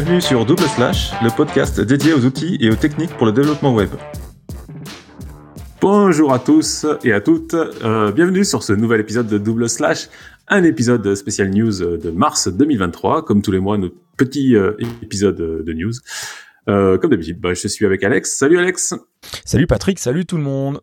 Bienvenue sur Double Slash, le podcast dédié aux outils et aux techniques pour le développement web. Bonjour à tous et à toutes, euh, bienvenue sur ce nouvel épisode de Double Slash, un épisode spécial news de mars 2023, comme tous les mois, notre petit euh, épisode de news. Euh, comme d'habitude, bah, je suis avec Alex. Salut Alex Salut Patrick, salut tout le monde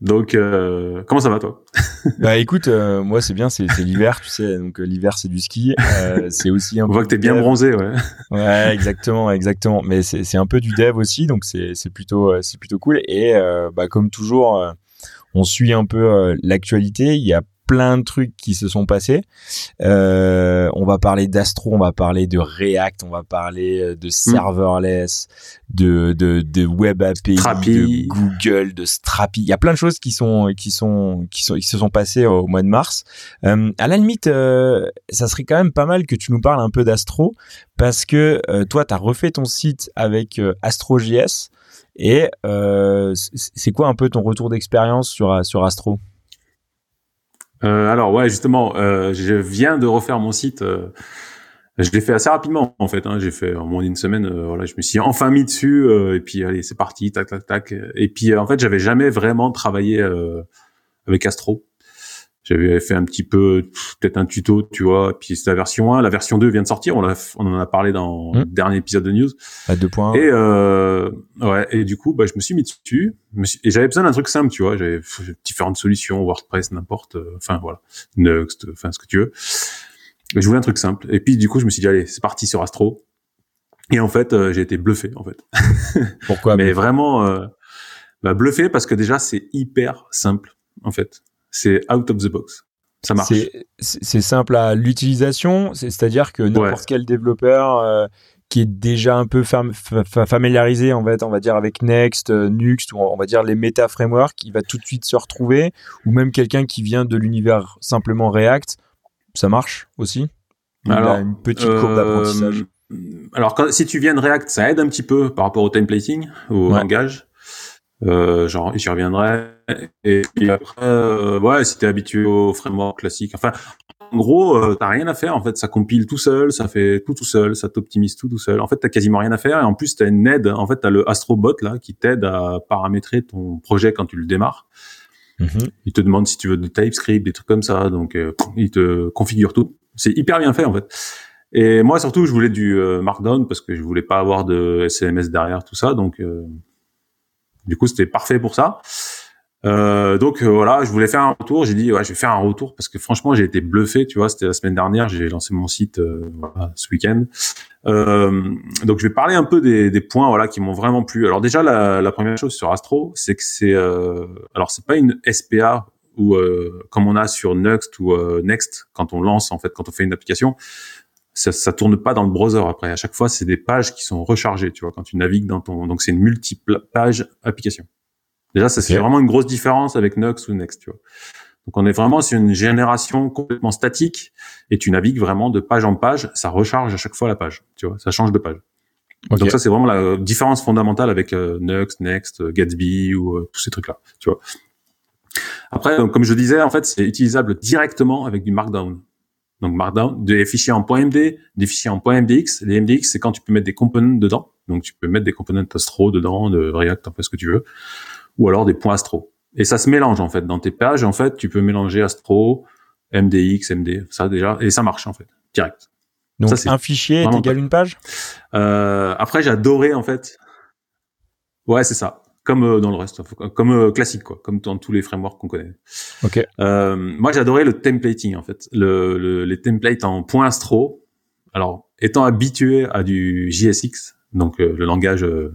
donc, euh, comment ça va toi? Bah écoute, euh, moi c'est bien, c'est l'hiver, tu sais. Donc euh, l'hiver c'est du ski, euh, c'est aussi un. On voit que t'es bien bronzé, ouais. Ouais, exactement, exactement. Mais c'est un peu du dev aussi, donc c'est plutôt c'est plutôt cool. Et bah comme toujours, on suit un peu l'actualité. Il y a plein de trucs qui se sont passés. Euh, on va parler d'Astro, on va parler de React, on va parler euh, de hmm. serverless, de, de, de Web API, de Google, de Strapi. Il y a plein de choses qui sont qui sont qui sont qui se sont passées au mois de mars. Euh, à la limite, euh, ça serait quand même pas mal que tu nous parles un peu d'Astro parce que toi, tu as refait ton site avec AstroJS. Et c'est quoi un peu ton retour d'expérience sur sur Astro? Euh, alors ouais, justement, euh, je viens de refaire mon site. Euh, je l'ai fait assez rapidement en fait. Hein, j'ai fait en moins d'une semaine. Voilà, je me suis enfin mis dessus et puis allez, c'est parti, tac tac tac. Et puis en fait, j'avais jamais vraiment travaillé avec Astro. J'avais fait un petit peu, peut-être un tuto, tu vois. Puis c'est la version 1. La version 2 vient de sortir. On, on en a parlé dans mmh. le dernier épisode de news. À deux points. Et euh, ouais. Et du coup, bah, je me suis mis dessus. et j'avais besoin d'un truc simple, tu vois. J'avais différentes solutions, WordPress, n'importe. Euh, enfin voilà, Next, enfin ce que tu veux. Et je voulais un truc simple. Et puis du coup, je me suis dit allez, c'est parti sur Astro. Et en fait, euh, j'ai été bluffé en fait. Pourquoi Mais vraiment, euh, bah, bluffé parce que déjà c'est hyper simple en fait c'est out of the box. Ça marche. C'est simple à l'utilisation, c'est-à-dire que n'importe quel développeur euh, qui est déjà un peu familiarisé, en fait, on va dire avec Next, euh, Nuxt, ou on va dire les méta frameworks, il va tout de suite se retrouver, ou même quelqu'un qui vient de l'univers simplement React, ça marche aussi. Il alors, a une petite courbe euh, d'apprentissage. Alors, si tu viens de React, ça aide un petit peu par rapport au templating, au langage. Euh, genre, j'y reviendrai. Et puis après, euh, ouais, si t'es habitué au framework classique, enfin, en gros, euh, t'as rien à faire. En fait, ça compile tout seul, ça fait tout tout seul, ça t'optimise tout tout seul. En fait, t'as quasiment rien à faire. Et en plus, t'as une aide. En fait, t'as le Astrobot là qui t'aide à paramétrer ton projet quand tu le démarres. Mm-hmm. Il te demande si tu veux de TypeScript, des trucs comme ça. Donc, euh, il te configure tout. C'est hyper bien fait en fait. Et moi, surtout, je voulais du euh, Markdown parce que je voulais pas avoir de CMS derrière tout ça. Donc, du coup, c'était parfait pour ça. Euh, donc euh, voilà, je voulais faire un retour. J'ai dit ouais, je vais faire un retour parce que franchement, j'ai été bluffé. Tu vois, c'était la semaine dernière. J'ai lancé mon site euh, voilà, ce week-end. Euh, donc je vais parler un peu des, points voilà qui m'ont vraiment plu. Alors déjà, la, la, première chose sur Astro, c'est que c'est alors c'est pas une SPA ou comme on a sur Next ou Next quand on lance en fait quand on fait une application ça, ça tourne pas dans le browser après. À chaque fois, c'est des pages qui sont rechargées, tu vois, quand tu navigues dans ton. Donc c'est une multiple page application. Déjà, ça c'est vraiment une grosse différence avec Nux ou Next, tu vois. Donc on est vraiment sur une génération complètement statique et tu navigues vraiment de page en page, ça recharge à chaque fois la page, tu vois, ça change de page. Donc ça c'est vraiment la différence fondamentale avec euh, Nux, Next, euh, Gatsby ou euh, tous ces trucs là, tu vois. Après, comme je disais, en fait, c'est utilisable directement avec du Markdown. Donc Markdown, des fichiers en .md, des fichiers en .mdx. Les MDX, c'est quand tu peux mettre des components dedans. Donc tu peux mettre des components Astro dedans, de React, en fait ce que tu veux. Ou alors des points Astro. Et ça se mélange en fait. Dans tes pages, en fait, tu peux mélanger Astro, MDX, MD, ça déjà, et ça marche en fait, direct. Donc un fichier est égal une page? Euh, Après, j'ai adoré en fait. Ouais, c'est ça comme euh, dans le reste, comme euh, classique quoi, comme dans tous les frameworks qu'on connaît. Ok. Euh, moi, adoré le templating en fait, le, le, les templates en point astro. Alors, étant habitué à du JSX, donc le langage de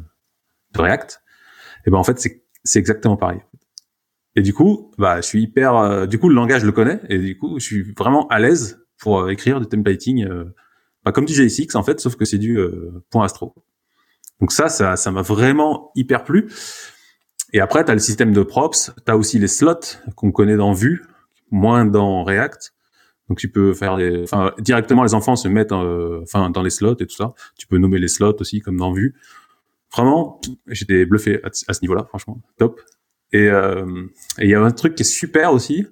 React, et eh ben en fait c'est c'est exactement pareil. Et du coup, bah, je suis hyper. du coup, le langage je le connais et du coup, je suis vraiment à l'aise pour écrire du templating, bah, comme du JSX en fait, sauf que c'est du point astro. Donc ça, ça, ça m'a vraiment hyper plu. Et après, tu as le système de props, tu as aussi les slots qu'on connaît dans Vue, moins dans React. Donc tu peux faire des, enfin directement les enfants se mettent, euh, enfin dans les slots et tout ça. Tu peux nommer les slots aussi comme dans Vue. Vraiment, j'étais bluffé à, ce niveau-là, franchement, top. Et euh, il y a un truc qui est super aussi,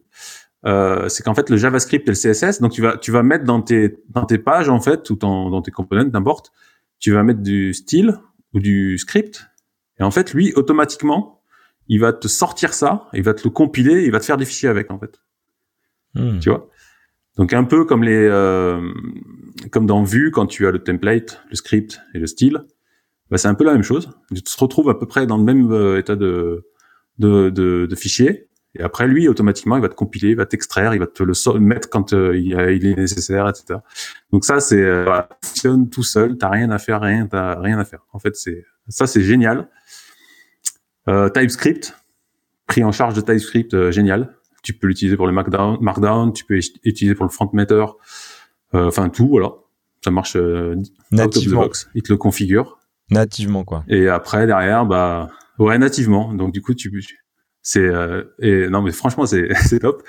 euh, c'est qu'en fait le JavaScript et le CSS, donc tu vas tu vas mettre dans tes dans tes pages en fait ou dans, dans tes components n'importe, tu vas mettre du style ou du script et en fait lui automatiquement il va te sortir ça, il va te le compiler, il va te faire des fichiers avec en fait. Hmm. Tu vois? Donc un peu comme les euh, comme dans Vue quand tu as le template, le script et le style, bah, c'est un peu la même chose. Tu te retrouves à peu près dans le même euh, état de de, de, de fichier et après, lui, automatiquement, il va te compiler, il va t'extraire, il va te le mettre quand euh, il, est nécessaire, etc. Donc ça, c'est euh, voilà, fonctionne tout seul. T'as rien à faire, rien, t'as rien à faire. En fait, c'est ça, c'est génial. Euh, TypeScript, pris en charge de TypeScript, euh, génial. Tu peux l'utiliser pour le Markdown, Markdown, tu peux l'utiliser pour le front matter, enfin tout, voilà. Ça marche nativement. Il te le configure. Nativement, quoi. Et après, derrière, bah ouais, nativement. Donc du coup, tu c'est euh, et non mais franchement c'est c'est top.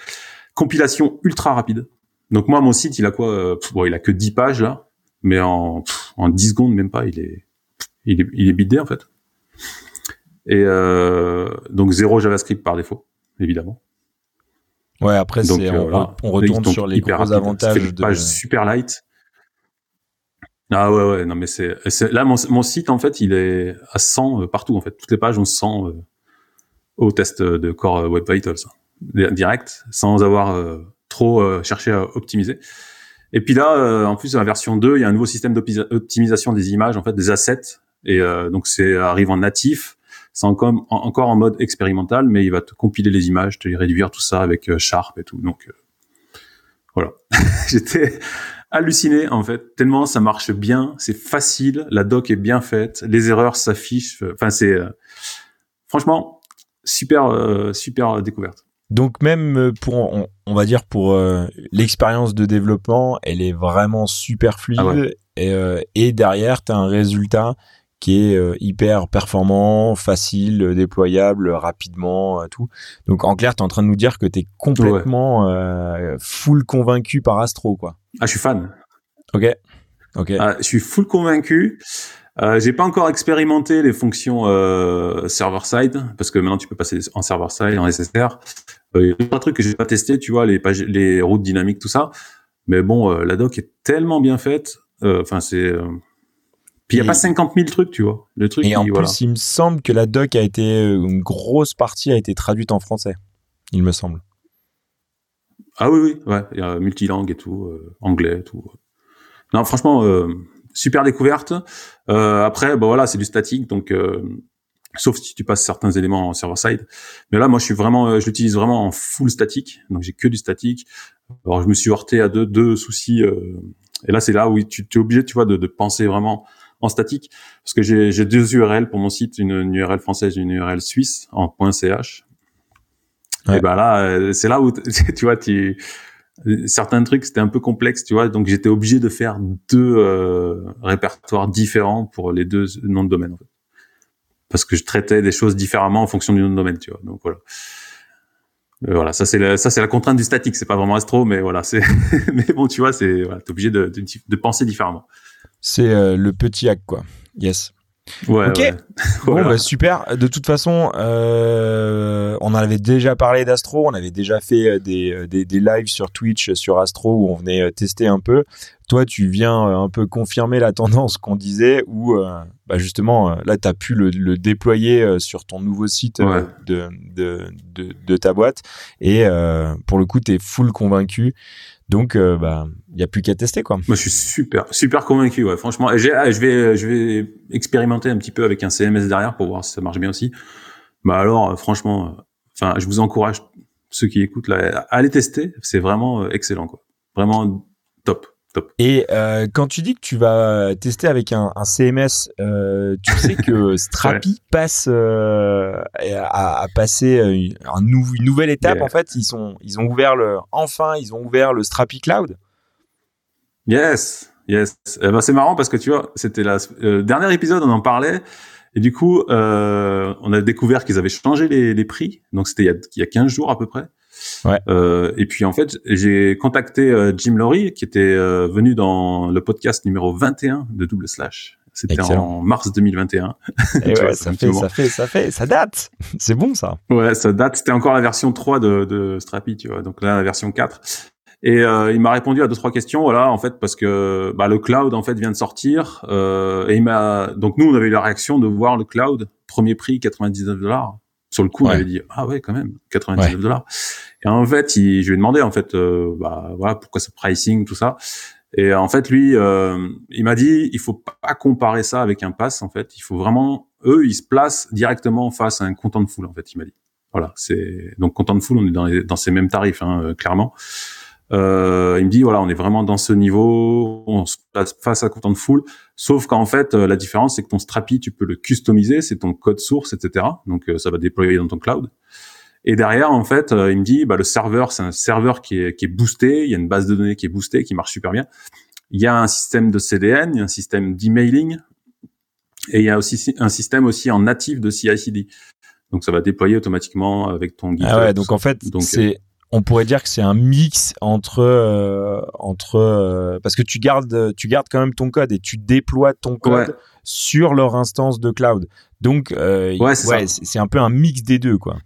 Compilation ultra rapide. Donc moi mon site il a quoi euh, bon il a que 10 pages là, mais en en 10 secondes même pas il est il est il est bidé en fait. Et euh, donc zéro JavaScript par défaut évidemment. Ouais après c'est on, on, retourne sur les gros avantages de page super light. Ah ouais ouais non mais c'est là mon, mon site en fait il est à 100 partout en fait toutes les pages ont 100 au test de Core Web Vitals direct, sans avoir euh, trop euh, cherché à optimiser. Et puis là, euh, en plus, la version 2, il y a un nouveau système d'optimisation des images, en fait, des assets. Et donc, c'est arrive en natif. C'est encore, encore en mode expérimental, mais il va te compiler les images, te les réduire, tout ça avec Sharp et tout. Donc, voilà. J'étais halluciné, en fait, tellement ça marche bien, c'est facile, la doc est bien faite, les erreurs s'affichent. Enfin, c'est... franchement, super euh, super découverte. Donc même euh, pour on, va dire pour euh, l'expérience de développement, elle est vraiment super fluide ah et, derrière tu as un résultat qui est hyper performant, facile, déployable rapidement, tout. Donc en clair, tu es en train de nous dire que tu es complètement full convaincu par Astro quoi. Ah, je suis fan. OK. OK. Ah, je suis full convaincu. Euh, j'ai pas encore expérimenté les fonctions euh, server-side parce que maintenant tu peux passer en server-side, en SSR. Euh, il y a d'autres trucs que j'ai pas testé, tu vois, les pages, les routes dynamiques, tout ça. Mais bon, euh, la doc est tellement bien faite. Euh, enfin, c'est. Puis il y a pas 50 000 trucs, tu vois. Le truc. Et en plus, il me semble que la doc a été une grosse partie a été traduite en français. Il me semble. Ah oui, oui, ouais. Il y a multilangue et tout, anglais, tout. Non, franchement super découverte. Euh, après, bon voilà, c'est du statique, donc euh, sauf si tu passes certains éléments en server side. Mais là, moi, je suis vraiment, euh, je l'utilise vraiment en full statique, donc j'ai que du statique. Alors, je me suis heurté à deux, deux soucis. et là, c'est là où tu es obligé, tu vois, de, de penser vraiment en statique, parce que j'ai deux URL pour mon site, une, une, URL française, une URL suisse en .ch. Et ben là, c'est là où tu vois, tu certains trucs c'était un peu complexe, tu vois, donc j'étais obligé de faire deux euh, répertoires différents pour les deux noms de domaine, en fait. parce que je traitais des choses différemment en fonction du nom de domaine, tu vois. Donc voilà. Euh, voilà, ça c'est la, ça c'est la contrainte du statique, c'est pas vraiment astro, mais voilà, c'est, mais bon, tu vois, c'est, voilà, t'es obligé de, de, de, penser différemment. C'est euh, le petit hack, quoi. Yes. Ouais, ok. Bon, bah, super. De toute façon, euh, on en avait déjà parlé d'Astro. On avait déjà fait euh, des, euh, des, des, lives sur Twitch sur Astro où on venait tester un peu. Toi, tu viens un peu confirmer la tendance qu'on disait où, bah justement, là, tu as pu le, le, déployer sur ton nouveau site de, de, de, de, ta boîte. Et pour le coup, tu es full convaincu. Donc, euh, bah, il y a plus qu'à tester, quoi. Moi, je suis super, super convaincu, ouais. Franchement, ah, je vais, je vais expérimenter un petit peu avec un CMS derrière pour voir si ça marche bien aussi. Bah alors, euh, franchement, euh, enfin, je vous encourage ceux qui écoutent là, à aller tester. C'est vraiment excellent, quoi. Vraiment top. Et euh, quand tu dis que tu vas tester avec un, un CMS, euh, tu sais que Strapi passe euh, à, à, passer un une nouvelle étape. En fait, ils sont, ils ont ouvert le, enfin, ils ont ouvert le Strapi Cloud. Yes, yes. Eh ben, c'est marrant parce que tu vois, c'était le euh, dernier épisode, on en parlait. Et du coup, euh, on a découvert qu'ils avaient changé les, les prix. Donc c'était il, il, y a 15 jours à peu près. Ouais. Euh, et puis en fait, j'ai contacté euh, Jim Laurie qui était euh, venu dans le podcast numéro 21 de Double Slash. C'était en mars 2021. Et ouais, ça fait, ça fait, ça fait, ça date. C'est bon ça. Ouais, ça date. C'était encore la version 3 de, de Strapi, tu vois. Donc là, la version 4. Et euh, il m'a répondu à deux trois questions, voilà, en fait, parce que bah, le cloud en fait vient de sortir. Euh, et il m'a donc nous on avait eu la réaction de voir le cloud premier prix 99 dollars. Sur le coup, on avait dit ah ouais quand même 99 dollars. Et en fait, il, je lui ai demandé en fait, euh, bah voilà pourquoi ce pricing tout ça. Et en fait, lui, euh, il m'a dit, il faut pas comparer ça avec un pass. En fait, il faut vraiment, eux, ils se placent directement face à un content de foule. En fait, il m'a dit. Voilà, c'est donc content de foule, on est dans, dans ces mêmes tarifs, hein, euh, clairement. Euh, il me dit voilà, on est vraiment dans ce niveau, on se place face à content de foule. Sauf qu'en fait, euh, la différence c'est que ton Strapi, tu peux le customiser, c'est ton code source, etc. Donc ça va déployer dans ton cloud. Et derrière, en fait, il me dit, bah, le serveur, c'est un serveur qui est, qui est boosté. Il y a une base de données qui est boostée, qui marche super bien. Il y a un système de CDN, il y a un système d'emailing, et il y a aussi un système aussi en natif de CI/CD. Donc ça va déployer automatiquement avec ton GitHub. Ah ouais, donc en fait, c'est on pourrait dire que c'est un mix entre euh, entre euh, parce que tu gardes tu gardes quand même ton code et tu déploies ton code sur leur instance de cloud. Donc euh, ouais, c'est un peu un mix des deux quoi.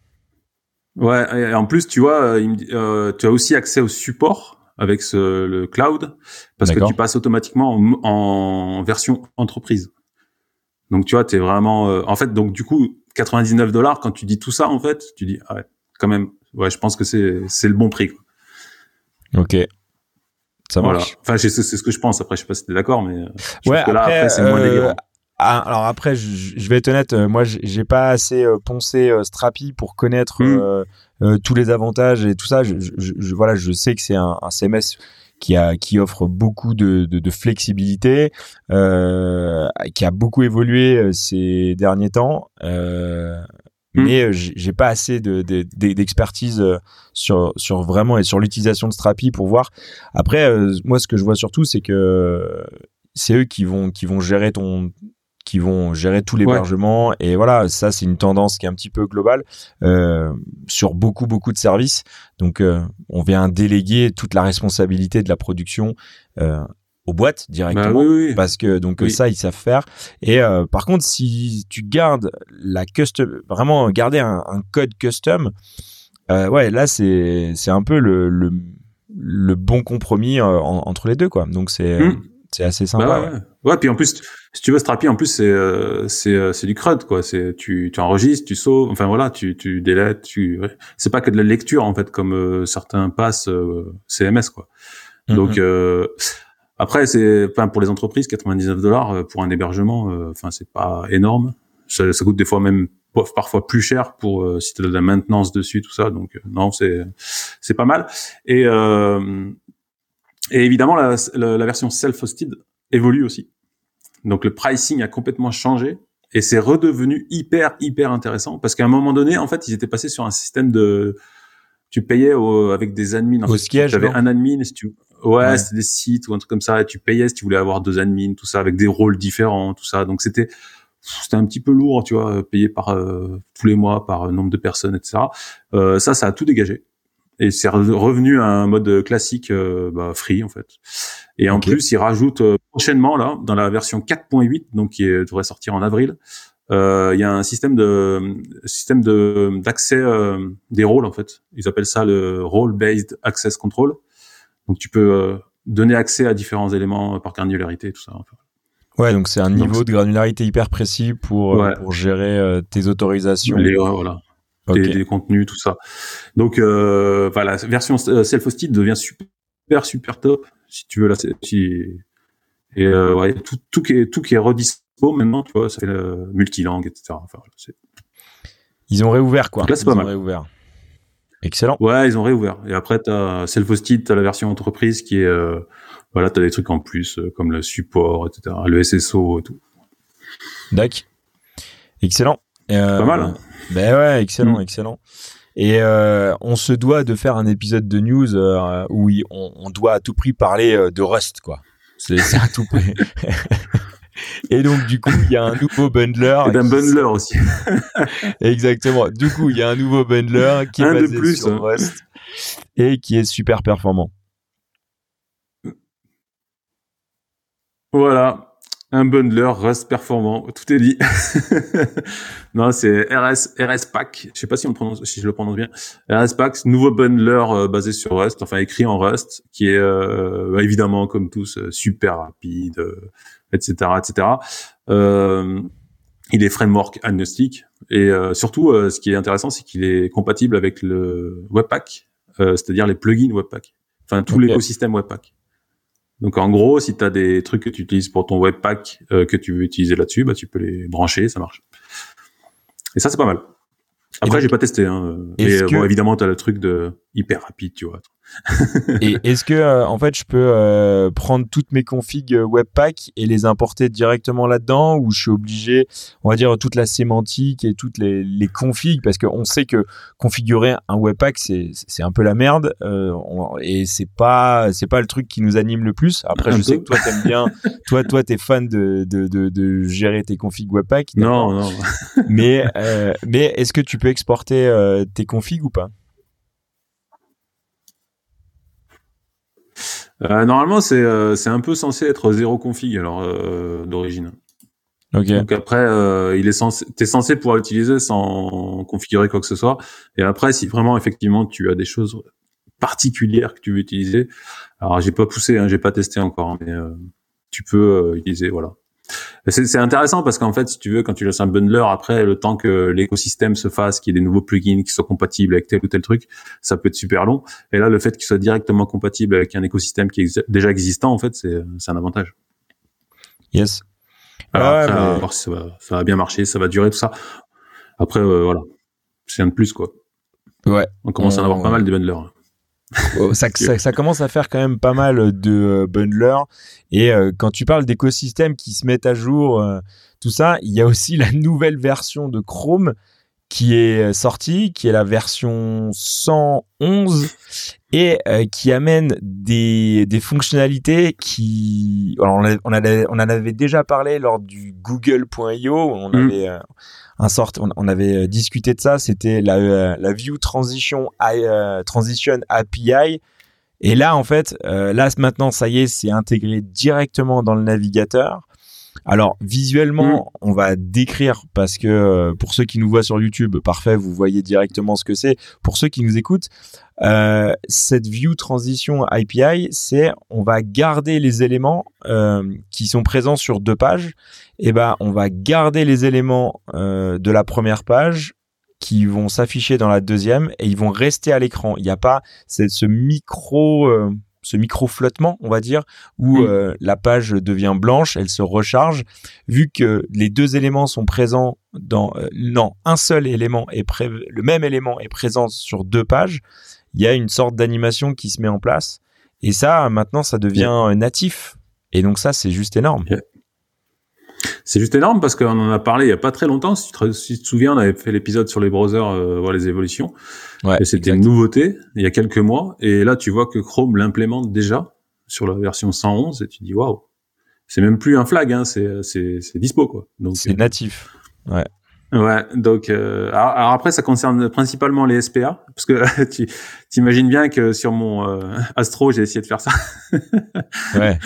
Ouais, et en plus tu vois, tu as aussi accès au support avec ce, le cloud parce que tu passes automatiquement en, en, version entreprise. Donc tu vois, tu es vraiment en fait donc du coup 99 dollars quand tu dis tout ça en fait, tu dis ah ouais, quand même ouais, je pense que c'est c'est le bon prix. Quoi. Ok. Ça marche. Enfin, c'est ce que je pense. Après, je sais pas si t'es d'accord, mais euh, je ouais, que là, après, c'est moins euh, délirant. Ah, alors après, je, je, vais être honnête, euh, moi, j'ai pas assez poncé Strapi pour connaître hmm. tous les avantages et tout ça. Je, je, voilà, je sais que c'est un, un, CMS qui a qui offre beaucoup de, de, de flexibilité, euh, qui a beaucoup évolué ces derniers temps. Hmm. mais euh, j'ai pas assez de d'expertise euh, sur sur vraiment et sur l'utilisation de Strapi pour voir. Après, euh, moi, ce que je vois surtout, c'est que c'est eux qui vont qui vont gérer ton qui vont gérer tout l'hébergement et voilà ça c'est une tendance qui est un petit peu globale euh, sur beaucoup beaucoup de services donc on vient déléguer toute la responsabilité de la production euh, aux boîtes directement bah parce que donc ça ils savent faire. Et euh, par contre si tu gardes la custom vraiment garder un, code custom euh, ouais là c'est c'est un peu le, le, le bon compromis euh, entre les deux quoi. Donc c'est hmm. c'est assez sympa bah ouais, ouais. puis en plus si tu veux Strapi en plus c'est euh, c'est c'est du crud quoi. C'est tu tu enregistres tu sauves enfin voilà tu tu délètes tu c'est pas que de la lecture en fait comme certains passent CMS quoi. Mm-hmm. donc après, c'est, enfin, pour les entreprises, 99 dollars euh, pour un hébergement, euh, enfin, c'est pas énorme. Ça, ça, coûte des fois même parfois plus cher pour euh, si tu as de la maintenance dessus, tout ça. Donc non, c'est c'est pas mal. Et et évidemment, la, la, version self-hosted évolue aussi. Donc le pricing a complètement changé et c'est redevenu hyper hyper intéressant parce qu'à un moment donné, en fait, ils étaient passés sur un système de tu payais avec des admins. En Au siège, tu avais un admin si tu Ouais, c'était des sites ou un truc comme ça. Et tu payais si tu voulais avoir deux admins, tout ça, avec des rôles différents, tout ça. Donc c'était c'était un petit peu lourd, tu vois, payé par euh, tous les mois par nombre de personnes, etc. Euh, ça, ça a tout dégagé. Et c'est revenu à un mode classique, euh, bah, free en fait. Et en plus, il rajoute euh, prochainement là, dans la version 4.8, donc qui devrait sortir en avril, il y a un système de système de d'accès des rôles en fait. Ils appellent ça le role based access control. Donc tu peux euh, donner accès à différents éléments euh, par granularité, tout ça. Ouais, donc c'est un niveau de granularité hyper précis pour, euh, pour gérer tes autorisations. Les, voilà. Des, contenus, tout ça. Donc euh, voilà, la version self-hosted devient super super top si tu veux là. Si, et ouais, tout, tout qui est tout qui est redispo maintenant, tu vois, ça fait multilangue, etc. Enfin, ils ont réouvert quoi. là, c'est pas mal. Réouvert. Excellent. Ouais, ils ont réouvert. Et après, t'as self-hosted, t'as la version entreprise qui est, euh, voilà, t'as des trucs en plus euh, comme le support, etc., le SSO et tout. D'accord. Excellent. Euh, pas mal. Hein. ben ouais, excellent, mm. excellent. Et on se doit de faire un épisode de news où on, on, doit à tout prix parler de Rust, quoi. C'est à tout prix. Et donc, du coup, il y a un nouveau bundler. Et d'un bundler aussi. Exactement. Du coup, il y a un nouveau bundler qui est basé plus, sur hein. Rust et qui est super performant. Voilà. Un bundler Rust performant, tout est dit. non, c'est RS RS Pack. Je sais pas si on prononce, si je le prononce bien. RS Pack, nouveau bundler euh, basé sur Rust, enfin écrit en Rust, qui est euh, bah, évidemment comme tous euh, super rapide, etc., etc. il est framework agnostique et surtout, ce qui est intéressant, c'est qu'il est compatible avec le Webpack, c'est-à-dire les plugins Webpack. Enfin, tout l'écosystème Webpack. Donc en gros, si tu as des trucs que tu utilises pour ton webpack euh, que tu veux utiliser là-dessus, bah tu peux les brancher, ça marche. Et ça c'est pas mal. Après, j'ai pas testé. Hein. Et bon, évidemment, tu as le truc de hyper rapide, tu vois. Et est-ce que euh, en fait je peux euh, prendre toutes mes configs euh, Webpack et les importer directement là-dedans ou je suis obligé, on va dire toute la sémantique et toutes les, les configs? Parce qu'on sait que configurer un Webpack c'est c'est un peu la merde et c'est pas c'est pas le truc qui nous anime le plus. Après je sais que toi t'aimes bien, toi toi t'es fan de, de, de, de gérer tes configs Webpack. Non non. mais mais est-ce que tu peux exporter tes configs ou pas? Normalement, c'est euh, c'est un peu censé être zéro config alors euh, d'origine. Okay. Donc après, euh, il est censé, t'es censé pouvoir l'utiliser sans configurer quoi que ce soit. Et après, si vraiment effectivement tu as des choses particulières que tu veux utiliser, alors j'ai pas poussé, hein, j'ai pas testé encore, mais tu peux utiliser, voilà. C'est intéressant parce qu'en fait, si tu veux, quand tu laisses un bundler, après, le temps que l'écosystème se fasse, qu'il y ait des nouveaux plugins qui soient compatibles avec tel ou tel truc, ça peut être super long. Et là, le fait qu'il soit directement compatible avec un écosystème qui est déjà existant, en fait, c'est un avantage. Yes. Alors, après, ça va, ça va, bien marcher, ça va durer, tout ça. Après, euh, voilà. C'est un de plus, quoi. Ouais. On commence à en avoir pas mal de bundlers. Ça, ça, commence à faire quand même pas mal de euh, bundlers. Et euh, quand tu parles d'écosystèmes qui se mettent à jour, euh, tout ça, il y a aussi la nouvelle version de Chrome qui est sortie, qui est la version 111 et qui amène des, des fonctionnalités qui... Alors on, on, on en avait déjà parlé lors du Google.io, on mm. avait un sort, on, avait euh, discuté de ça, c'était la, euh, la View Transition, euh, Transition API. Et là, en fait, là maintenant, ça y est, c'est intégré directement dans le navigateur. Alors visuellement, mm. on va décrire parce que pour ceux qui nous voient sur YouTube, parfait, vous voyez directement ce que c'est. Pour ceux qui nous écoutent, euh, cette view transition API, c'est on va garder les éléments euh, qui sont présents sur deux pages. Et eh ben, on va garder les éléments euh, de la première page qui vont s'afficher dans la deuxième et ils vont rester à l'écran. Il n'y a pas ce micro euh, ce micro flottement, on va dire, où euh, la page devient blanche, elle se recharge. Vu que les deux éléments sont présents dans non, un seul élément est pré le même élément est présent sur deux pages, il y a une sorte d'animation qui se met en place. Et ça, maintenant, ça devient natif. Et donc ça, c'est juste énorme. C'est juste énorme parce qu'on en a parlé il y a pas très longtemps. Si tu te, souviens, on avait fait l'épisode sur les browsers, euh, voir les évolutions. Ouais, et c'était une nouveauté il y a quelques mois. Et là, tu vois que Chrome l'implémente déjà sur la version 111 et tu dis waouh. C'est même plus un flag, hein, c'est c'est dispo quoi. Donc c'est natif. Ouais. Ouais, donc euh, alors, après ça concerne principalement les SPA parce que tu t'imagines bien que sur mon euh, Astro j'ai essayé de faire ça. ouais.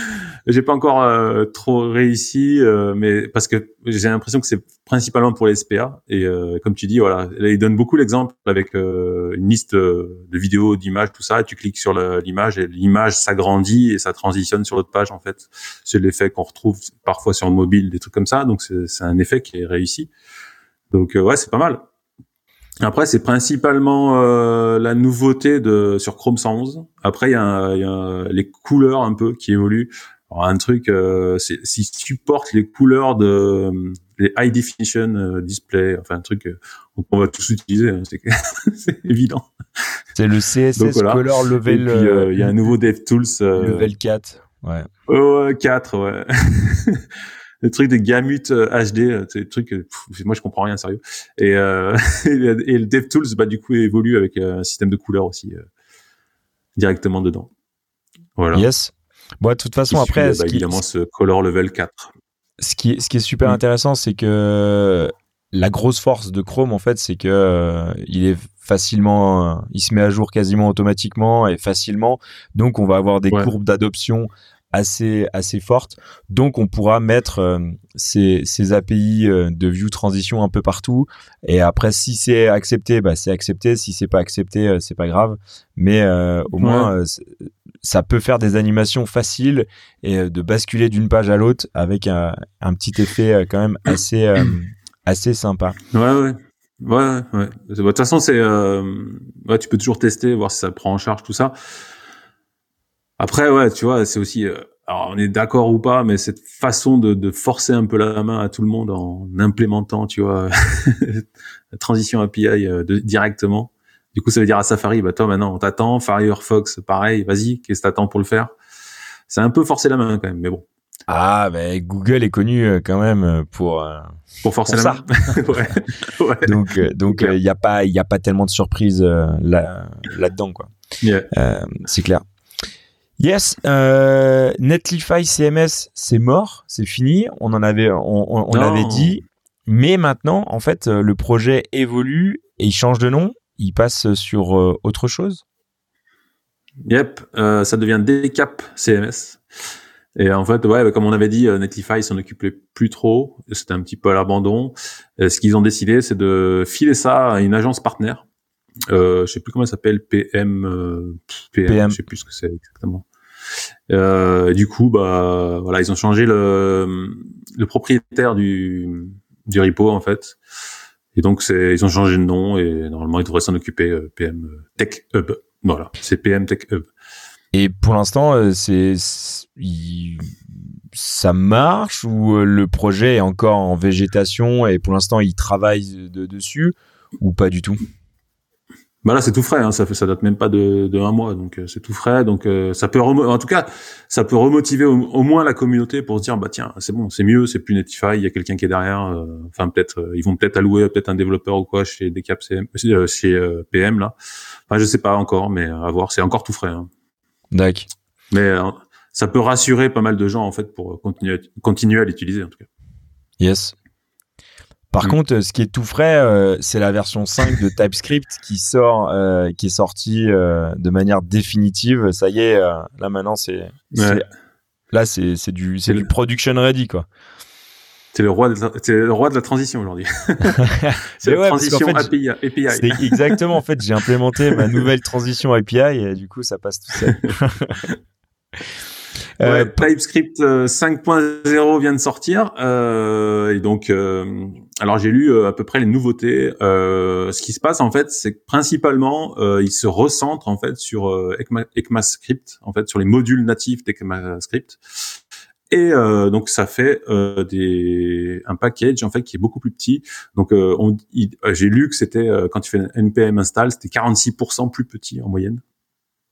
J'ai pas encore euh, trop réussi, euh, mais parce que j'ai l'impression que c'est principalement pour les SPA et comme tu dis voilà, il donne beaucoup l'exemple avec une liste de vidéos, d'images, tout ça. Et tu cliques sur l'image et l'image s'agrandit et ça transitionne sur l'autre page en fait. C'est l'effet qu'on retrouve parfois sur le mobile, des trucs comme ça. Donc c'est un effet qui est réussi. Donc euh, ouais, c'est pas mal. Après, c'est principalement euh, la nouveauté de sur Chrome 111. Après, il y, a, les couleurs un peu qui évoluent. Alors, un truc, euh, c'est si tu supportes les couleurs de les high definition euh, display, enfin un truc qu'on va tous utiliser, hein, c'est évident. C'est le CSS Color Level. il y a un nouveau DevTools. level 4. Ouais. Oh, 4, ouais. le truc de gamut HD, euh, c'est des trucs, moi je comprends rien sérieux. Et, euh, et le DevTools, bah du coup évolue avec euh, un système de couleurs aussi euh, directement dedans. Voilà. Yes. Bon, de toute façon, après, bah, évidemment, ce color level 4. Ce qui, ce qui est super intéressant, c'est que la grosse force de Chrome, en fait, c'est que il est facilement, il se met à jour quasiment automatiquement et facilement. Donc, on va avoir des courbes d'adoption assez assez forte. Donc on pourra mettre euh, ces, ces API euh, de Vue Transition un peu partout. Et après, si c'est accepté, bah c'est accepté. Si c'est pas accepté, euh, c'est pas grave. Mais au moins, ça peut faire des animations faciles et de basculer d'une page à l'autre avec un, un, petit effet quand même assez assez sympa. Ouais ouais. Ouais, ouais. De toute façon, c'est, ouais, tu peux toujours tester, voir si ça prend en charge tout ça. Après, ouais, tu vois, c'est aussi, euh, alors on est d'accord ou pas, mais cette façon de, de, forcer un peu la main à tout le monde en implémentant, tu vois, la transition API euh, de, directement. Du coup, ça veut dire à Safari, bah toi maintenant, on t'attend. Firefox, pareil, vas-y, qu'est-ce que t'attends pour le faire? C'est un peu forcer la main quand même, mais bon. Ah, ben Google est connu euh, quand même pour pour forcer la main. ouais, ouais. Donc donc il n'y a pas il y a pas tellement de surprises là là dedans quoi. Yeah. c'est clair. Yes, euh, Netlify CMS, c'est mort, c'est fini. On en avait, on, on, l'avait dit. Mais maintenant, en fait, euh, le projet évolue et il change de nom. Il passe sur euh, autre chose. Yep, euh, ça devient Decap CMS. Et en fait, ouais, comme on avait dit, Netlify s'en occupait plus trop. C'était un petit peu à l'abandon. Ce qu'ils ont décidé, c'est de filer ça à une agence partenaire. Euh, je sais plus comment ça s'appelle, PM, PM, PM, je sais plus ce que c'est exactement. Euh, du coup, bah voilà, ils ont changé le, propriétaire du, du repo en fait. Et donc ils ont changé de nom et normalement ils devraient s'en occuper euh, PM Tech Hub. Voilà, c'est PM Tech Hub. Et pour l'instant, euh, c'est ça marche ou euh, le projet est encore en végétation et pour l'instant ils travaillent de, dessus ou pas du tout? Bah là c'est tout frais, hein, ça fait ça date même pas de, de un mois, donc euh, c'est tout frais, donc euh, ça peut en tout cas ça peut remotiver au, moins la communauté pour se dire bah tiens c'est bon c'est mieux, c'est plus Netify, il y a quelqu'un qui est derrière, euh, enfin peut-être ils vont peut-être allouer peut-être un développeur ou quoi chez Decap CM, chez PM là, enfin je sais pas encore, mais à voir, c'est encore tout frais. Hein. D'accord. Mais ça peut rassurer pas mal de gens en fait pour continuer continuer à l'utiliser en tout cas. Yes. Par mm. contre, ce qui est tout frais, euh, c'est la version 5 de TypeScript qui sort, euh, qui est sortie euh, de manière définitive. Ça y est, là maintenant c'est, là c'est c'est du c'est du production ready quoi. C'est le roi de la, c'est le roi de la transition aujourd'hui. c'est la transition API. exactement. En fait, j'ai implémenté ma nouvelle transition API et du coup ça passe tout seul. Ouais, TypeScript 5.0 vient de sortir euh, et donc euh, alors j'ai lu euh, à peu près les nouveautés. Euh, ce qui se passe en fait, c'est que principalement, euh, il se recentre en fait sur euh, ECMAScript, en fait sur les modules natifs d'ECMAScript. Et euh, donc ça fait euh, des un package en fait qui est beaucoup plus petit. Donc on j'ai lu que c'était quand tu fais un npm install, c'était 46% plus petit en moyenne.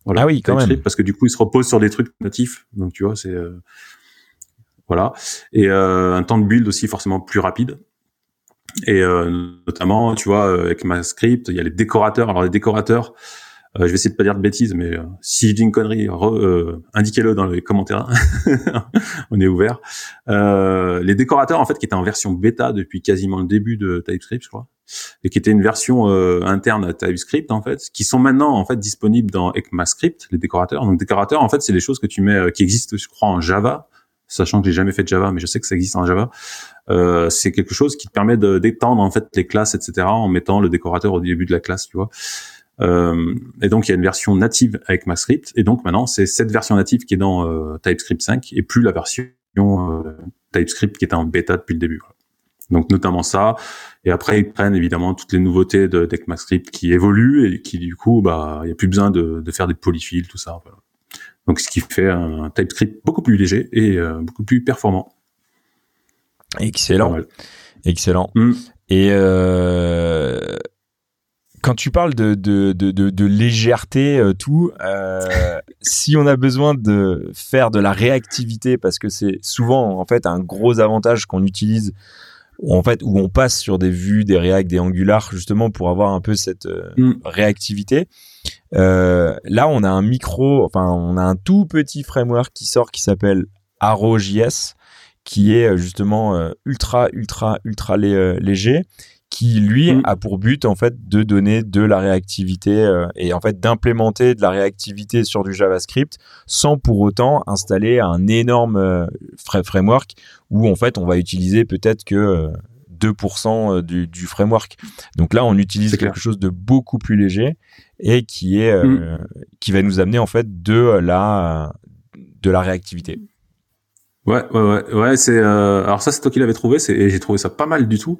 Voilà, ah oui, quand même. Parce que du coup, il se repose sur des trucs natifs. Donc tu vois, c'est voilà. Et un temps de build aussi forcément plus rapide. Et euh, notamment, tu vois, euh, avec ma script, il y a les décorateurs. Alors les décorateurs, euh, je vais essayer de pas dire de bêtises, mais si je une connerie, indiquez-le dans les commentaires. On est ouvert. les décorateurs, en fait, qui étaient en version bêta depuis quasiment le début de TypeScript, je crois, et qui étaient une version interne à TypeScript, en fait, qui sont maintenant en fait disponibles dans ECMAScript, les décorateurs. Donc décorateurs, en fait, c'est des choses que tu mets, qui existent, je crois, en Java sachant que j'ai jamais fait de Java, mais je sais que ça existe en Java. Euh, c'est quelque chose qui te permet d'étendre en fait les classes, etc., en mettant le décorateur au début de la classe, tu vois. Euh, et donc il y a une version native avec MaScript, et donc maintenant c'est cette version native qui est dans euh, TypeScript 5 et plus la version euh, TypeScript qui était en bêta depuis le début. Donc notamment ça, et après ils prennent évidemment toutes les nouveautés de qui évoluent et qui du coup bah il y a plus besoin de, faire des polyfills tout ça. Donc, ce qui fait un TypeScript beaucoup plus léger et euh, beaucoup plus performant. Excellent. Excellent. Mm. Et euh, quand tu parles de, de, de, de, légèreté, euh, tout, si on a besoin de faire de la réactivité, parce que c'est souvent en fait un gros avantage qu'on utilise où en fait où on passe sur des vues, des React, des Angular justement pour avoir un peu cette euh, mm. réactivité. Euh, là, on a un micro, enfin on a un tout petit framework qui sort qui s'appelle Arrow.js qui est euh, justement ultra ultra ultra léger, qui lui mm. a pour but en fait de donner de la réactivité euh, et en fait d'implémenter de la réactivité sur du JavaScript sans pour autant installer un énorme euh, framework où en fait on va utiliser peut-être que 2% euh, du, du, framework. Donc là, on utilise quelque chose de beaucoup plus léger et qui est mm. qui va nous amener en fait de la de la réactivité. Ouais, ouais, ouais, ouais. C'est euh, alors ça, c'est toi qui l'avais trouvé. C'est et j'ai trouvé ça pas mal du tout.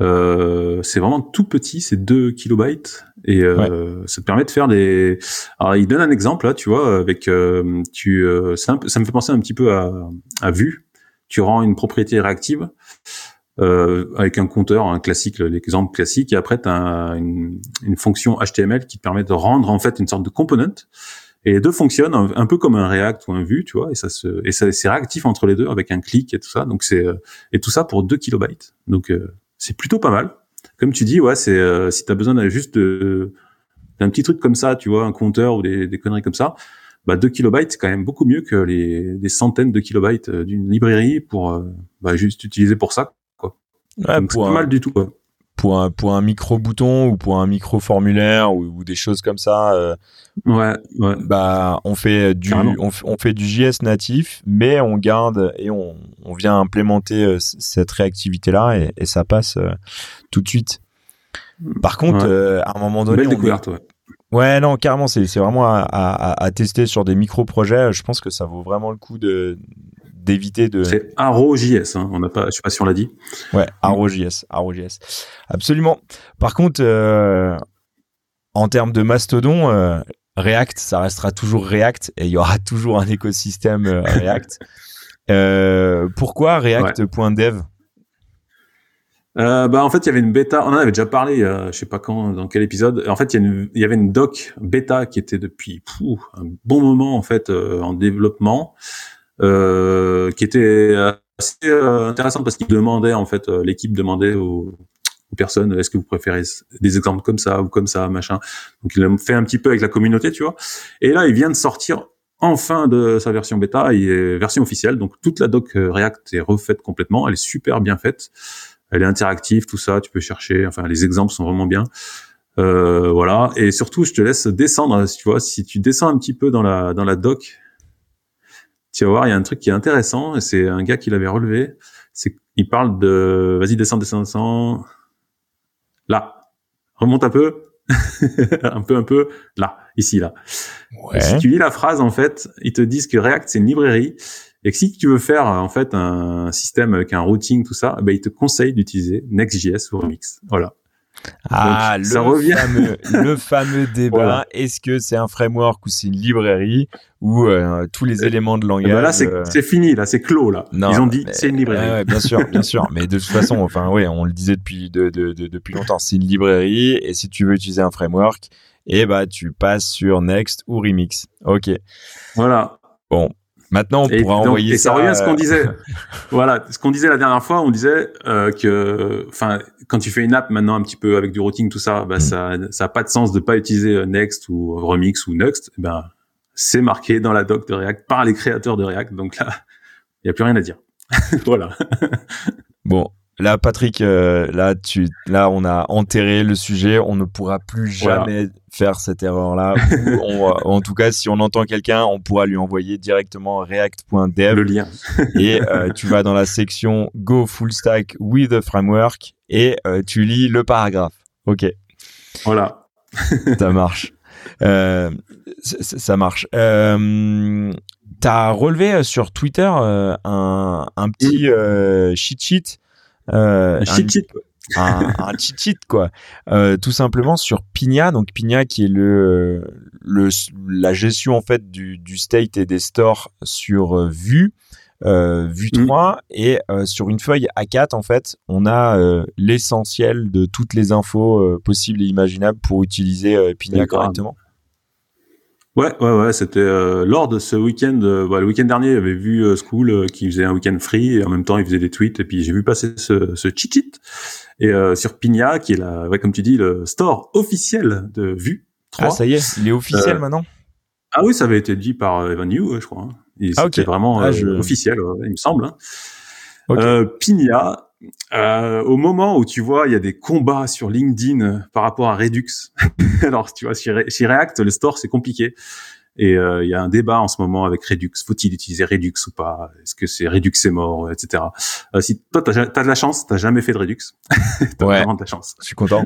Euh, c'est vraiment tout petit, c'est 2 kilobytes et euh, ça te permet de faire des. Alors il donne un exemple là, tu vois, avec euh, tu, euh, ça, ça me fait penser un petit peu à, à Vue. Tu rends une propriété réactive euh, avec un compteur, un classique, l'exemple classique, et après tu une, une fonction HTML qui permet de rendre en fait une sorte de component et les deux fonctionnent un, peu comme un React ou un Vue, tu vois, et ça se, et ça, c'est réactif entre les deux avec un clic et tout ça. Donc c'est, et tout ça pour 2 kilobytes. Donc euh, c'est plutôt pas mal. Comme tu dis, ouais, c'est, euh, si t'as besoin juste d'un petit truc comme ça, tu vois, un compteur ou des, des conneries comme ça, bah 2 kilobytes c'est quand même beaucoup mieux que les des centaines de kilobytes euh, d'une librairie pour bah, juste utiliser pour ça. Ouais, Donc, pas mal du tout, pour un pour un micro bouton ou pour un micro formulaire ou, des choses comme ça euh, ouais, ouais, bah on fait du on, fait du JS natif mais on garde et on, on vient implémenter euh, cette réactivité là et, et ça passe euh, tout de suite. Par contre à un moment donné Belle découverte, ouais. Ouais, non, carrément, c'est vraiment à, à, à, tester sur des micro-projets. Je pense que ça vaut vraiment le coup de, d'éviter de. C'est ArrowJS, hein. on n'a pas, je sais pas si on l'a dit. Ouais, ArrowJS, ArrowJS. Absolument. Par contre, euh, en termes de mastodon, euh, React, ça restera toujours React et il y aura toujours un écosystème euh, React. pourquoi React.dev euh, bah en fait il y avait une bêta, on en avait déjà parlé, je sais pas quand, dans quel épisode. En fait il y, il y avait une doc bêta qui était depuis un bon moment en fait en développement euh, qui était assez euh, intéressant parce qu'il demandait en fait, euh, l'équipe demandait aux, personnes est-ce que vous préférez des exemples comme ça ou comme ça machin. Donc il a fait un petit peu avec la communauté tu vois. Et là il vient de sortir enfin de sa version bêta. Et version officielle. Donc toute la doc React est refaite complètement. Elle est super bien faite. Elle est interactive tout ça. Tu peux chercher. Enfin les exemples sont vraiment bien. Euh, voilà. Et surtout je te laisse descendre tu vois si tu descends un petit peu dans la dans la doc tu vas voir, il y a un truc qui est intéressant, c'est un gars qui l'avait relevé, c'est il parle de vas-y descends descends descends là. Remonte un peu. un peu un peu là, ici là. Ouais. Si tu lis la phrase en fait, ils te disent que React c'est une librairie et que si tu veux faire en fait un système avec un routing tout ça, ben ils te conseillent d'utiliser Next.js ou Remix. Voilà. Ah, le, fameux, le fameux débat. Est-ce que c'est un framework ou c'est une librairie ou euh, tous les éléments de langage ben Là, euh, c'est fini, là, c'est clos, là. Ils ont dit c'est une librairie. Ouais, bien sûr, bien sûr. Mais de toute façon, enfin, oui, on le disait depuis de, de, de, depuis longtemps. C'est une librairie et si tu veux utiliser un framework, eh bah, tu passes sur Next ou Remix. Ok. Voilà. Bon, Maintenant, on pourra envoyer et ça. revient à ce qu'on disait. voilà, ce qu'on disait la dernière fois, on disait euh, que, enfin, quand tu fais une app maintenant un petit peu avec du routing, tout ça, bah, mm. ça, ça a pas de sens de pas utiliser euh, Next ou Remix ou Next. Eh ben, c'est marqué dans la doc de React par les créateurs de React. Donc là, il y a plus rien à dire. voilà. bon, Là, Patrick, euh, là, tu, là, on a enterré le sujet. On ne pourra plus jamais faire cette erreur-là. en tout cas, si on entend quelqu'un, on pourra lui envoyer directement react.dev. Le lien. et euh, tu vas dans la section Go Full Stack with a Framework et euh, tu lis le paragraphe. Ok. Voilà. ça marche. ça marche. T'as relevé sur Twitter un, un, petit cheat sheet euh, un cheat sheet. un, un cheat sheet quoi euh, tout simplement sur Pina donc Pina qui est le, le la gestion en fait du, du state et des stores sur euh, Vue euh, Vue 3 mm. et euh, sur une feuille A4 en fait on a euh, l'essentiel de toutes les infos possibles et imaginables pour utiliser Pina correctement Ouais, ouais, ouais, c'était euh, lors de ce week-end. Euh, bah, le week-end dernier, j'avais vu euh, School euh, qui faisait un week-end free et en même temps il faisait des tweets et puis j'ai vu passer ce, ce cheat et sur Pigna qui est la, ouais, comme tu dis, le store officiel de Vue 3. Ah ça y est, il est officiel maintenant. Ah oui, ça avait été dit par Evan Yu, je crois. Hein. Ah, c'était vraiment ah, officiel, il me semble. Hein. Okay. Pigna, euh, au moment où tu vois, il y a des combats sur LinkedIn par rapport à Redux. Alors, tu vois, chez, React, le store, c'est compliqué. Et il y a un débat en ce moment avec Redux. Faut-il utiliser Redux ou pas? Est-ce que c'est Redux c'est mort, etc. si toi t'as as de la chance, t'as jamais fait de Redux. t'as vraiment de la chance. Je suis content.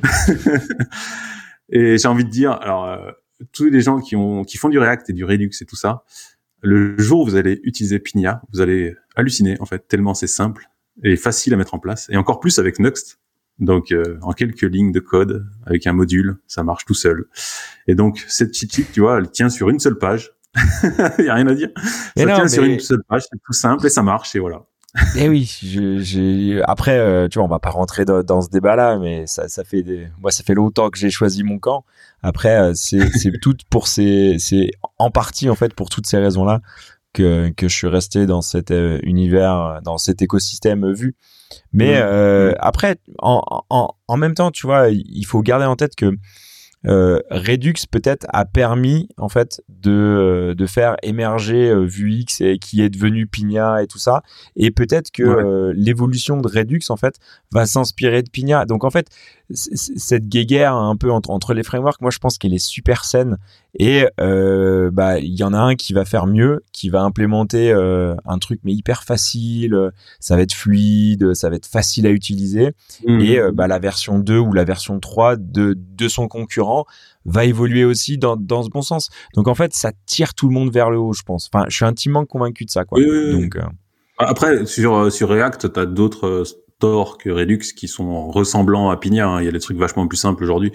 et j'ai envie de dire, alors tous les gens qui ont qui font du React et du Redux et tout ça, le jour où vous allez utiliser Pina, vous allez halluciner en fait tellement c'est simple et facile à mettre en place et encore plus avec Nuxt. Donc euh, en quelques lignes de code avec un module, ça marche tout seul. Et donc cette cheat sheet, tu vois, elle tient sur une seule page. Il y a rien à dire. ça tient sur une seule page, c'est tout simple et ça marche et voilà. Eh oui, j'ai après, euh, tu vois, on va pas rentrer dans, ce débat-là, mais ça, ça fait des... moi, ça fait longtemps que j'ai choisi mon camp. Après, euh, c'est tout pour ces, c'est en partie en fait pour toutes ces raisons-là que que je suis resté dans cet euh, univers, dans cet écosystème vu. Mais mmh. Mmh. après, en, en, en même temps, tu vois, il faut garder en tête que euh, Redux peut-être a permis en fait de, euh, de faire émerger euh, Vuix et qui est devenu Pina et tout ça et peut-être que l'évolution de Redux en fait va s'inspirer de Pina donc en fait cette guéguerre un peu entre, entre les frameworks moi je pense qu'elle est super saine et euh, bah il y en a un qui va faire mieux, qui va implémenter euh, un truc mais hyper facile, ça va être fluide, ça va être facile à utiliser. Mmh. Et euh, bah, la version 2 ou la version 3 de, de son concurrent va évoluer aussi dans, dans ce bon sens. Donc en fait, ça tire tout le monde vers le haut, je pense. Enfin, je suis intimement convaincu de ça. Quoi. Donc, Après, sur, sur React, tu as d'autres stores que Redux qui sont ressemblants à Pina. Hein. Il y a des trucs vachement plus simples aujourd'hui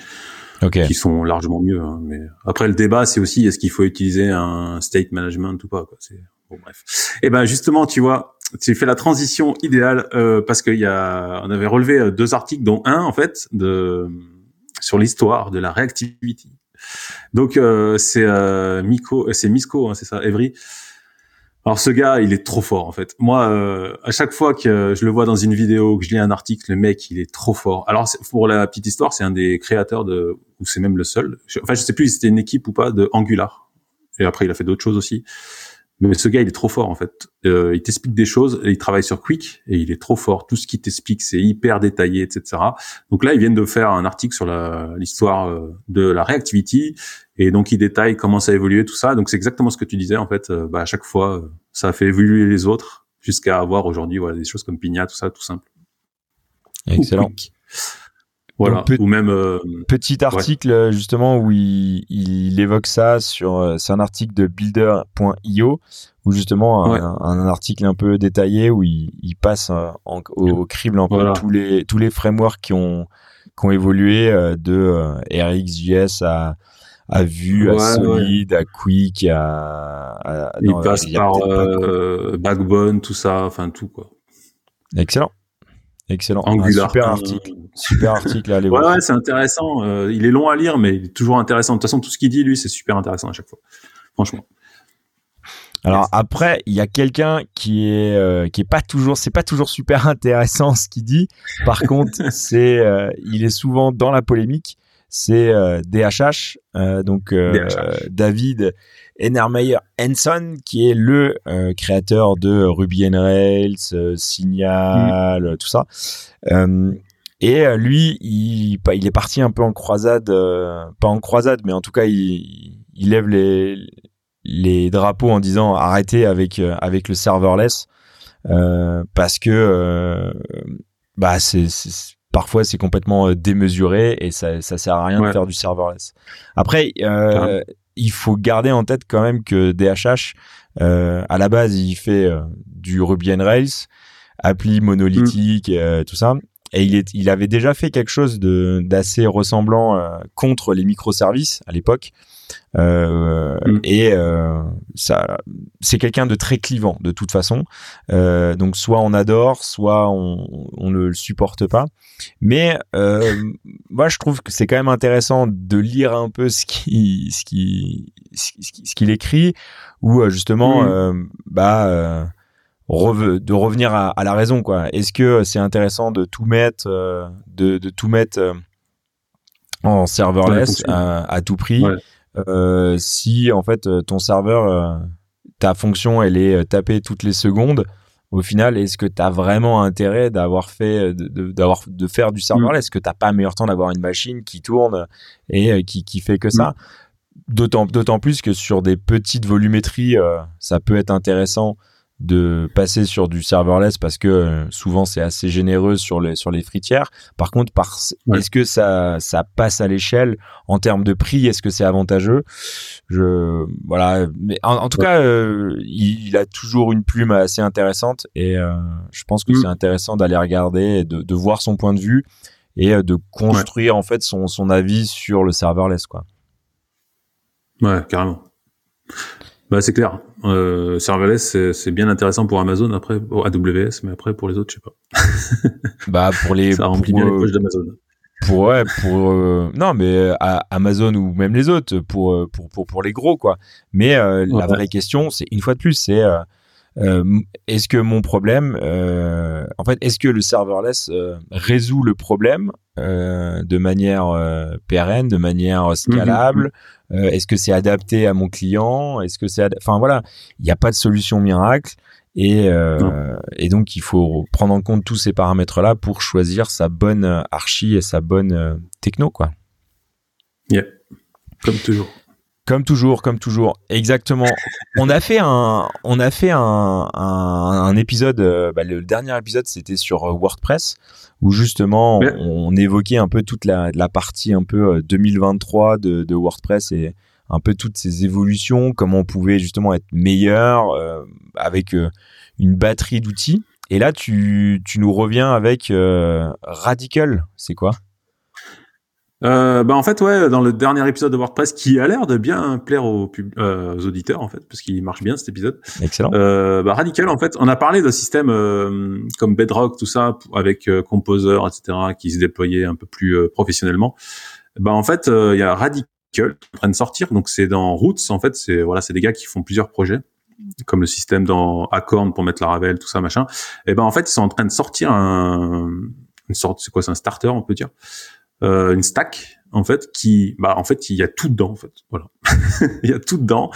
qui sont largement mieux. Hein. Mais après, le débat, c'est aussi est-ce qu'il faut utiliser un state management ou pas. Quoi. Bon, bref. Et eh ben justement, tu vois, tu fais la transition idéale euh, parce qu'il y a, on avait relevé euh, deux articles, dont un en fait de sur l'histoire de la reactivity. Donc euh, c'est euh, Miko, c'est Misco, hein, c'est ça, Evry, alors ce gars, il est trop fort en fait. Moi, euh, à chaque fois que je le vois dans une vidéo, que je lis un article, le mec, il est trop fort. Alors pour la petite histoire, c'est un des créateurs de, ou c'est même le seul. enfin, je sais plus si c'était une équipe ou pas de Angular. Et après, il a fait d'autres choses aussi. Mais ce gars, il est trop fort en fait. Euh, il t'explique des choses, et il travaille sur Quick et il est trop fort. Tout ce qu'il t'explique, c'est hyper détaillé, etc. Donc là, ils viennent de faire un article sur l'histoire euh, de la Reactivity et donc il détaille comment ça a évolué tout ça. Donc c'est exactement ce que tu disais en fait. Euh, bah, à chaque fois, ça a fait évoluer les autres jusqu'à avoir aujourd'hui voilà des choses comme Pigna, tout ça, tout simple. Excellent. Voilà. ou même euh, petit article justement où il, il, évoque ça sur euh, c'est un article de builder.io où justement un, article un peu détaillé où il, il passe euh, en, au, crible un peu tous les tous les frameworks qui ont qui ont évolué de RxJS à à Vue, à Solid, à Quick, à, à il passe par Backbone, tout ça, enfin tout quoi. Excellent. Excellent. Angular. super article. Super article à aller voir. Ouais, c'est intéressant. Euh, il est long à lire, mais il est toujours intéressant. De toute façon, tout ce qu'il dit, lui, c'est super intéressant à chaque fois. Franchement. Alors après, il y a quelqu'un qui est euh, qui est pas toujours, c'est pas toujours super intéressant ce qu'il dit. Par contre, c'est, euh, il est souvent dans la polémique. C'est DHH, donc David Enermeyer Hanson, qui est le euh, créateur de Ruby on Rails, euh, Signal, mm. tout ça. Euh, et lui, il, il est parti un peu en croisade, pas en croisade, mais en tout cas, il, il lève les, les drapeaux en disant arrêtez avec avec le serverless parce que bah c'est parfois c'est complètement démesuré et ça ça sert à rien de faire du serverless. Après euh, il faut garder en tête quand même que DHH, euh, à la base, il fait euh, du Ruby on Rails, appli monolithique, mm. euh, tout ça. Et il, est, il avait déjà fait quelque chose de d'assez ressemblant euh, contre les microservices à l'époque. Euh, mm. Et euh, ça, c'est quelqu'un de très clivant de toute façon. Euh, donc soit on adore, soit on, on ne le supporte pas. Mais moi, je trouve que c'est quand même intéressant de lire un peu ce qui, ce qui, ce qu'il écrit, ou justement, mm. bah de revenir à, la raison quoi. Est-ce que c'est intéressant de tout mettre, de, de tout mettre en serverless à, tout prix? Euh, si en fait ton serveur, ta fonction elle est tapée toutes les secondes, au final, est-ce que tu as vraiment intérêt d'avoir fait, de, d'avoir, de faire du serverless mm. Est-ce que t'as pas meilleur temps d'avoir une machine qui tourne et euh, qui, qui fait que ça? Mm. D'autant, plus que sur des petites volumétries, euh, ça peut être intéressant de passer sur du serverless parce que euh, souvent c'est assez généreux sur les sur les fritières. Par contre, par, est-ce que ça ça passe à l'échelle en termes de prix? Est-ce que c'est avantageux? Je voilà, mais en, tout cas, euh, il, a toujours une plume assez intéressante et euh, je pense que mm. c'est intéressant d'aller regarder, de, de voir son point de vue et de construire en fait son son avis sur le serverless quoi. Ouais, carrément. Bah, c'est clair. Euh, serverless, c'est bien intéressant pour Amazon, après, pour AWS, mais après, pour les autres, je sais pas. bah, pour les. Ça remplit bien les poches d'Amazon. Pour, ouais, pour. Euh, non, mais à Amazon ou même les autres, pour, euh, pour, pour, pour les gros, quoi. Mais euh, la vraie question, c'est, une fois de plus, c'est. Euh, est-ce que mon problème, euh, en fait, est-ce que le serverless résout le problème de manière pérenne, de manière scalable, euh, est-ce que c'est adapté à mon client? Est-ce que c'est, enfin voilà, il n'y a pas de solution miracle. Et, euh, et donc, il faut prendre en compte tous ces paramètres-là pour choisir sa bonne archi et sa bonne euh, techno, quoi. Yeah. Comme toujours. Comme toujours, comme toujours, exactement. on a fait un, on a fait un, un, épisode. Bah, le dernier épisode, c'était sur WordPress, où justement on, évoquait un peu toute la, la partie un peu 2023 de, de, WordPress et un peu toutes ces évolutions, comment on pouvait justement être meilleur euh, avec euh, une batterie d'outils. Et là, tu, tu nous reviens avec euh, Radical, c'est quoi? Euh, bah en fait ouais dans le dernier épisode de WordPress qui a l'air de bien plaire aux, euh, aux auditeurs en fait parce qu'il marche bien cet épisode. Excellent. Euh, bah, radical en fait on a parlé de systèmes euh, comme Bedrock tout ça avec euh, Composer etc qui se déployaient un peu plus euh, professionnellement. Bah en fait il y a Radical qui est en train de sortir donc c'est dans Roots en fait c'est voilà c'est des gars qui font plusieurs projets comme le système dans Acorn pour mettre la Ravel tout ça machin. Et ben en fait ils sont en train de sortir un une sorte c'est quoi c'est un starter on peut dire euh, une stack en fait qui bah en fait il y a tout dedans en fait. Voilà. Il y a tout dedans.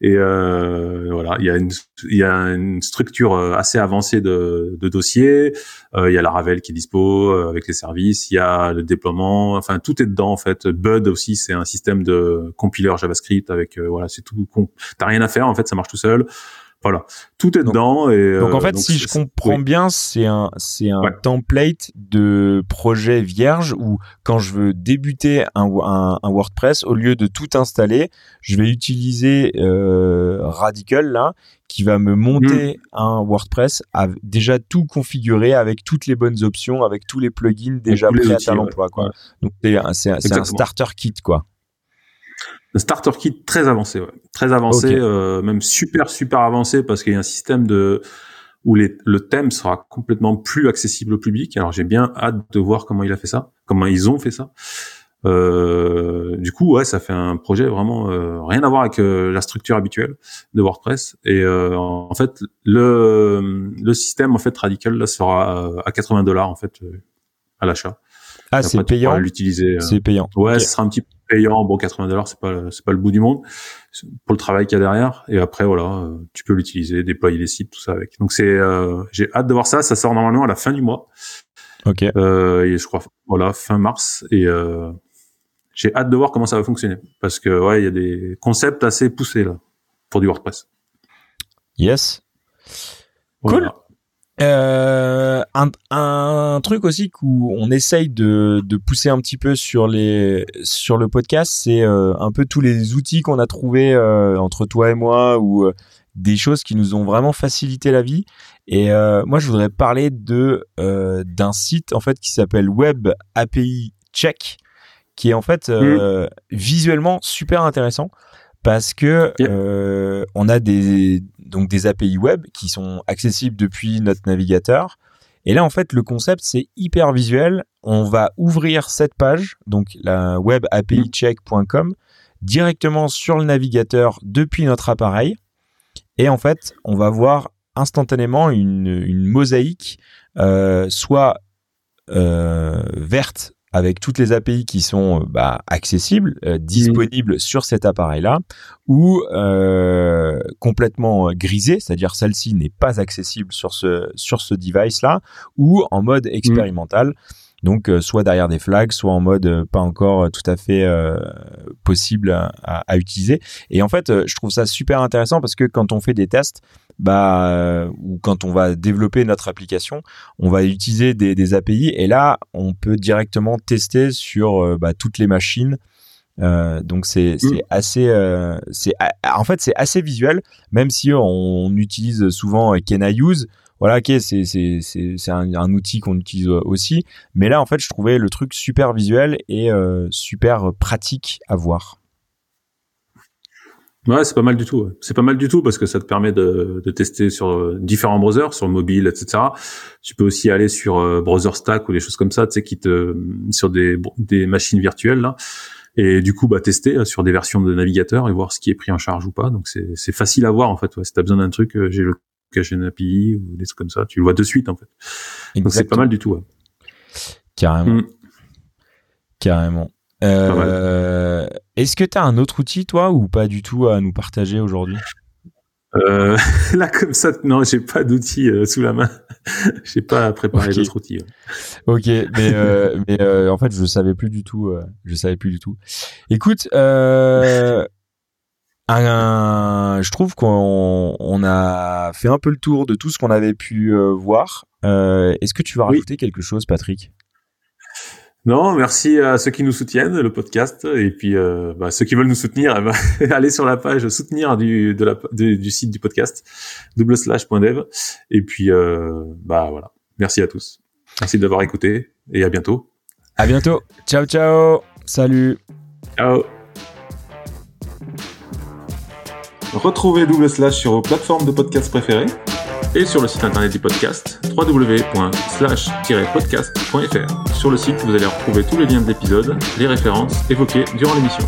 Et euh, voilà. Il y a une il y a une structure euh, assez avancée de, de dossiers. Euh, il y a la Ravel qui est dispo euh, avec les services. Il y a le déploiement. Enfin tout est dedans en fait. Bud aussi c'est un système de compileur JavaScript avec voilà c'est tout t'as rien à faire en fait ça marche tout seul voilà, tout est dedans. Et, donc en euh, fait, si je comprends bien, c'est un c'est un template de projet vierge où quand je veux débuter un, un, WordPress, au lieu de tout installer, je vais utiliser euh, Radical là qui va me monter hmm. un WordPress déjà tout configuré avec toutes les bonnes options, avec tous les plugins déjà prêts à l'emploi quoi. Donc c'est un starter kit quoi. Un starter kit très avancé, ouais. très avancé, euh, même super super avancé parce qu'il y a un système de où les, le thème sera complètement plus accessible au public. Alors j'ai bien hâte de voir comment il a fait ça, comment ils ont fait ça. Euh, du coup, ouais, ça fait un projet vraiment euh, rien à voir avec euh, la structure habituelle de WordPress. Et euh, en fait, le, le système en fait radical là sera à 80 dollars en fait à l'achat. Ah, c'est payant. L'utiliser. C'est payant. Ouais, ce sera un petit payant. Bon, 80 dollars, c'est pas c'est pas le bout du monde pour le travail qu'il y a derrière. Et après, voilà, euh, tu peux l'utiliser, déployer les sites, tout ça avec. Donc c'est, euh, j'ai hâte de voir ça. Ça sort normalement à la fin du mois. Ok. Euh, et je crois, voilà, fin mars. Et euh, j'ai hâte de voir comment ça va fonctionner parce que ouais, il y a des concepts assez poussés là pour du WordPress. Yes. Cool. Euh, un, un, truc aussi où on essaye de, de, pousser un petit peu sur les sur le podcast, c'est euh, un peu tous les outils qu'on a trouvés euh, entre toi et moi ou euh, des choses qui nous ont vraiment facilité la vie. Et moi, je voudrais parler de d'un site en fait qui s'appelle Web API Check, qui est en fait mmh. visuellement super intéressant parce que euh, on a des donc des API web qui sont accessibles depuis notre navigateur. Et là, en fait, le concept c'est hyper visuel. On va ouvrir cette page, donc la web check.com directement sur le navigateur depuis notre appareil. Et en fait, on va voir instantanément une, une mosaïque, euh, soit euh, verte avec toutes les API qui sont bah, accessibles, disponibles sur cet appareil-là, ou complètement grisé, c'est-à-dire celle-ci n'est pas accessible sur ce sur ce device-là, ou en mode expérimental. Donc soit derrière des flags, soit en mode pas encore tout à fait possible à, à, utiliser. Et en fait, je trouve ça super intéressant parce que quand on fait des tests, bah euh, ou quand on va développer notre application, on va utiliser des, des API et là on peut directement tester sur euh, bah, toutes les machines. Euh, donc c'est mm. assez euh, c'est en fait c'est assez visuel même si on, utilise souvent Can I Use voilà ok c'est c'est c'est un, outil qu'on utilise aussi mais là en fait je trouvais le truc super visuel et super pratique à voir Ouais, c'est pas mal du tout. C'est pas mal du tout parce que ça te permet de, de tester sur euh, différents browsers, sur mobile, etc. Tu peux aussi aller sur euh, Browser Stack ou des choses comme ça, tu sais, qui te sur des des machines virtuelles là, et du coup bah tester euh, sur des versions de navigateur et voir ce qui est pris en charge ou pas. Donc c'est c'est facile à voir en fait. Ouais. Si t'as besoin d'un truc, j'ai le cache API ou des trucs comme ça, tu le vois de suite en fait. Donc c'est pas mal du tout. Ouais. Carrément. Mm. Carrément. Euh, est-ce que tu as un autre outil, toi, ou pas du tout à nous partager aujourd'hui? Euh, là comme ça, non, j'ai pas d'outils euh, sous la main. j'ai pas préparé d'autres outils. Ok, mais, euh, mais en fait, je savais plus du tout. je savais plus du tout. Écoute, un, je trouve qu'on on a fait un peu le tour de tout ce qu'on avait pu voir. Est-ce que tu vas rajouter quelque chose, Patrick? Non, merci à ceux qui nous soutiennent, le podcast, et puis euh, bah, ceux qui veulent nous soutenir, eh ben, allez sur la page soutenir du, de la, du site du podcast, double slash.dev, et puis euh, bah voilà, merci à tous. Merci d'avoir écouté, et à bientôt. À bientôt. Ciao, ciao. Salut. Ciao. Retrouvez Double Slash sur vos plateformes de podcast préférées et sur le site internet du podcast www.slash-podcast.fr. Sur le site, vous allez retrouver tous les liens de l'épisode, les références évoquées durant l'émission.